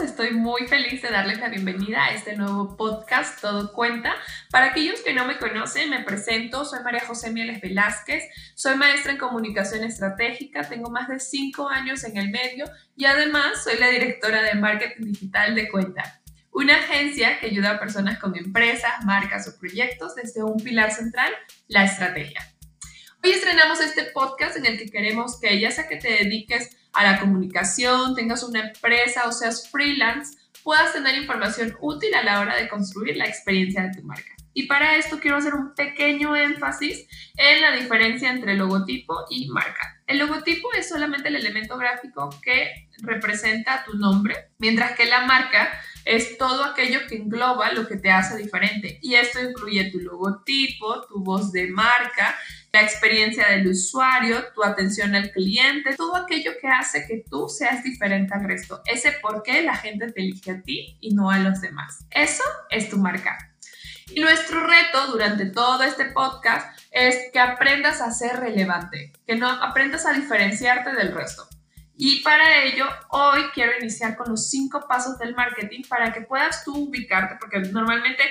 estoy muy feliz de darles la bienvenida a este nuevo podcast Todo Cuenta. Para aquellos que no me conocen, me presento, soy María José Mieles Velázquez, soy maestra en comunicación estratégica, tengo más de cinco años en el medio y además soy la directora de marketing digital de Cuenta, una agencia que ayuda a personas con empresas, marcas o proyectos desde un pilar central, la estrategia. Hoy estrenamos este podcast en el que queremos que ya sea que te dediques a la comunicación, tengas una empresa o seas freelance, puedas tener información útil a la hora de construir la experiencia de tu marca. Y para esto quiero hacer un pequeño énfasis en la diferencia entre logotipo y marca. El logotipo es solamente el elemento gráfico que representa tu nombre, mientras que la marca es todo aquello que engloba lo que te hace diferente. Y esto incluye tu logotipo, tu voz de marca, la experiencia del usuario, tu atención al cliente, todo aquello que hace que tú seas diferente al resto. Ese por qué la gente te elige a ti y no a los demás. Eso es tu marca. Y nuestro reto durante todo este podcast es que aprendas a ser relevante, que no aprendas a diferenciarte del resto. Y para ello, hoy quiero iniciar con los cinco pasos del marketing para que puedas tú ubicarte, porque normalmente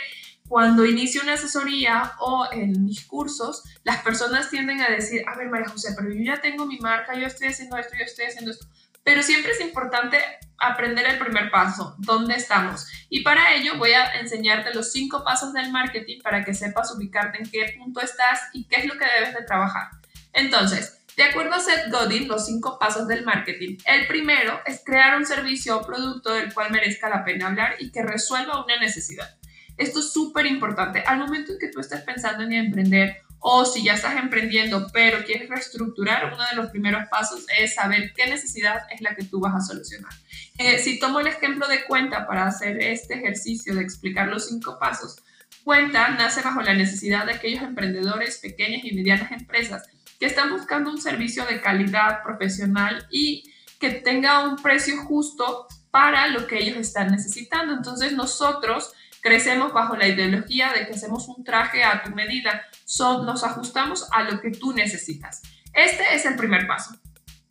cuando inicio una asesoría o en mis cursos, las personas tienden a decir, a ver, María José, pero yo ya tengo mi marca, yo estoy haciendo esto, yo estoy haciendo esto. Pero siempre es importante aprender el primer paso, dónde estamos. Y para ello voy a enseñarte los cinco pasos del marketing para que sepas ubicarte en qué punto estás y qué es lo que debes de trabajar. Entonces, de acuerdo a Seth Godin, los cinco pasos del marketing, el primero es crear un servicio o producto del cual merezca la pena hablar y que resuelva una necesidad. Esto es súper importante. Al momento en que tú estés pensando en emprender o si ya estás emprendiendo pero quieres reestructurar, uno de los primeros pasos es saber qué necesidad es la que tú vas a solucionar. Eh, si tomo el ejemplo de cuenta para hacer este ejercicio de explicar los cinco pasos, cuenta nace bajo la necesidad de aquellos emprendedores, pequeñas y medianas empresas que están buscando un servicio de calidad profesional y que tenga un precio justo para lo que ellos están necesitando. Entonces nosotros Crecemos bajo la ideología de que hacemos un traje a tu medida, nos ajustamos a lo que tú necesitas. Este es el primer paso.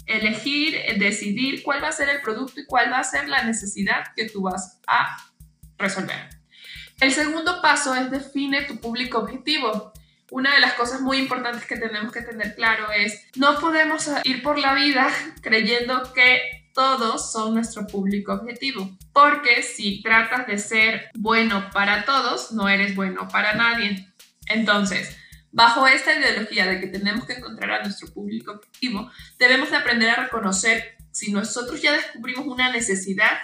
Elegir, decidir cuál va a ser el producto y cuál va a ser la necesidad que tú vas a resolver. El segundo paso es define tu público objetivo. Una de las cosas muy importantes que tenemos que tener claro es no podemos ir por la vida creyendo que todos son nuestro público objetivo. Porque si tratas de ser bueno para todos, no eres bueno para nadie. Entonces, bajo esta ideología de que tenemos que encontrar a nuestro público objetivo, debemos de aprender a reconocer si nosotros ya descubrimos una necesidad,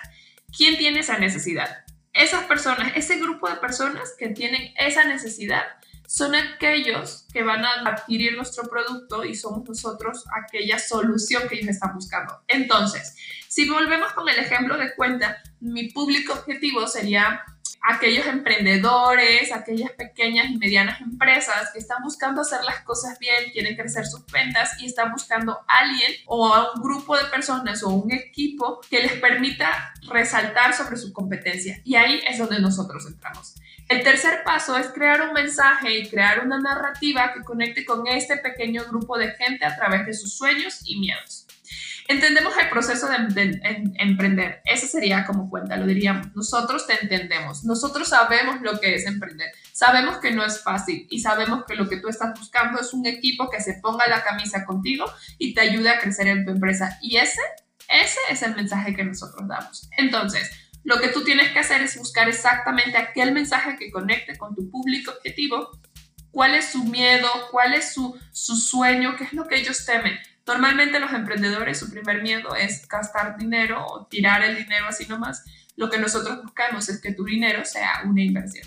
¿quién tiene esa necesidad? Esas personas, ese grupo de personas que tienen esa necesidad, son aquellos que van a adquirir nuestro producto y somos nosotros aquella solución que ellos están buscando. Entonces, si volvemos con el ejemplo de cuenta, mi público objetivo sería aquellos emprendedores, aquellas pequeñas y medianas empresas que están buscando hacer las cosas bien, quieren crecer sus ventas y están buscando a alguien o a un grupo de personas o un equipo que les permita resaltar sobre su competencia. Y ahí es donde nosotros entramos. El tercer paso es crear un mensaje y crear una narrativa que conecte con este pequeño grupo de gente a través de sus sueños y miedos. Entendemos el proceso de, emprender. Ese sería como cuenta, lo diríamos. Nosotros te entendemos. Nosotros sabemos lo que es emprender. Sabemos que no es fácil y sabemos que lo que tú estás buscando es un equipo que se ponga la camisa contigo y te ayude a crecer en tu empresa. Y ese, ese es el mensaje que nosotros damos. Entonces, lo que tú tienes que hacer es buscar exactamente aquel mensaje que conecte con tu público objetivo, cuál es su miedo, cuál es su, su sueño, qué es lo que ellos temen. Normalmente los emprendedores su primer miedo es gastar dinero o tirar el dinero así nomás. Lo que nosotros buscamos es que tu dinero sea una inversión.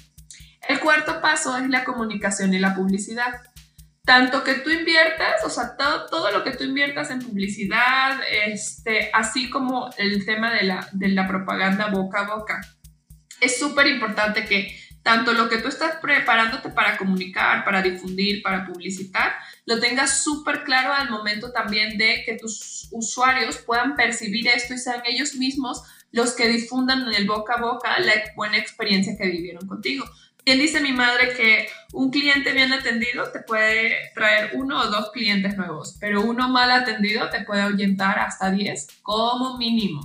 El cuarto paso es la comunicación y la publicidad tanto que tú inviertas, o sea, todo, todo, lo que tú inviertas en publicidad, este, así como el tema de la, de la propaganda boca a boca. Es súper importante que tanto lo que tú estás preparándote para comunicar, para difundir, para publicitar, lo tengas súper claro al momento también de que tus usuarios puedan percibir esto y sean ellos mismos los que difundan en el boca a boca la buena experiencia que vivieron contigo. Bien dice mi madre que un cliente bien atendido te puede traer uno o dos clientes nuevos, pero uno mal atendido te puede ahuyentar hasta 10 como mínimo.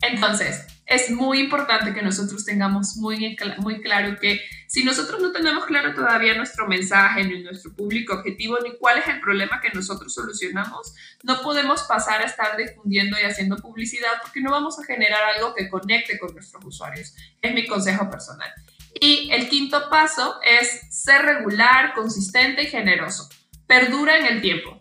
Entonces, es muy importante que nosotros tengamos muy, muy claro que si nosotros no tenemos claro todavía nuestro mensaje, ni nuestro público objetivo, ni cuál es el problema que nosotros solucionamos, no podemos pasar a estar difundiendo y haciendo publicidad porque no vamos a generar algo que conecte con nuestros usuarios. Es mi consejo personal. Y el quinto paso es ser regular, consistente y generoso. Perdura en el tiempo.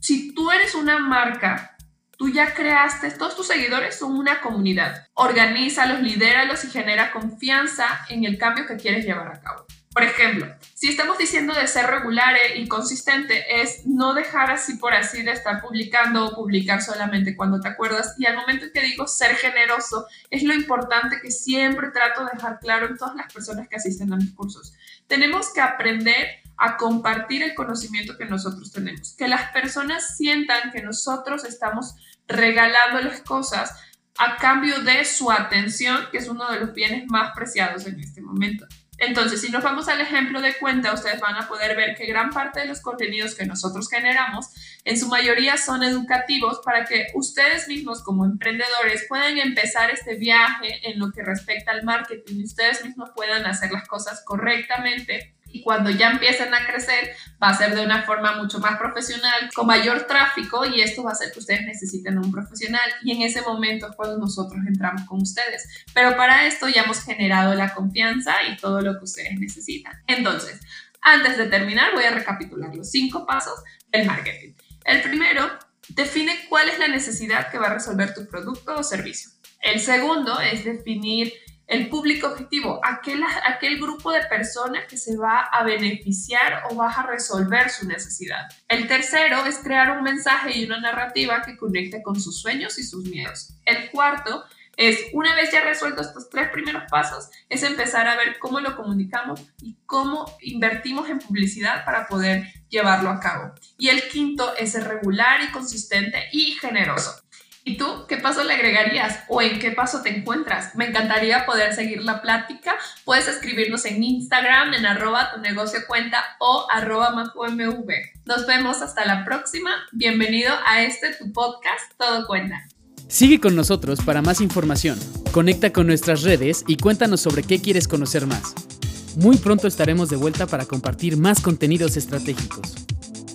Si tú eres una marca, tú ya creaste, todos tus seguidores son una comunidad. Organízalos, lidéralos y genera confianza en el cambio que quieres llevar a cabo. Por ejemplo, si estamos diciendo de ser regular y consistente, es no dejar así por así de estar publicando o publicar solamente cuando te acuerdas. Y al momento que digo ser generoso, es lo importante que siempre trato de dejar claro en todas las personas que asisten a mis cursos. Tenemos que aprender a compartir el conocimiento que nosotros tenemos, que las personas sientan que nosotros estamos regalándoles cosas a cambio de su atención, que es uno de los bienes más preciados en este momento. Entonces, si nos vamos al ejemplo de cuenta, ustedes van a poder ver que gran parte de los contenidos que nosotros generamos, en su mayoría son educativos para que ustedes mismos como emprendedores puedan empezar este viaje en lo que respecta al marketing y ustedes mismos puedan hacer las cosas correctamente y cuando ya empiecen a crecer va a ser de una forma mucho más profesional, con mayor tráfico y esto va a hacer que ustedes necesiten un profesional y en ese momento es cuando nosotros entramos con ustedes. Pero para esto ya hemos generado la confianza y todo lo que ustedes necesitan. Entonces, antes de terminar voy a recapitular los cinco pasos del marketing. El primero, define cuál es la necesidad que va a resolver tu producto o servicio. El segundo es definir el público objetivo, aquel, aquel grupo de personas que se va a beneficiar o va a resolver su necesidad. El tercero es crear un mensaje y una narrativa que conecte con sus sueños y sus miedos. El cuarto es, una vez ya resueltos estos tres primeros pasos, es empezar a ver cómo lo comunicamos y cómo invertimos en publicidad para poder llevarlo a cabo. Y el quinto es ser regular y consistente y generoso. ¿Y tú qué paso le agregarías o en qué paso te encuentras? Me encantaría poder seguir la plática. Puedes escribirnos en Instagram en arroba tu negocio cuenta o arroba. Nos vemos hasta la próxima. Bienvenido a este tu podcast Todo Cuenta. Sigue con nosotros para más información. Conecta con nuestras redes y cuéntanos sobre qué quieres conocer más. Muy pronto estaremos de vuelta para compartir más contenidos estratégicos.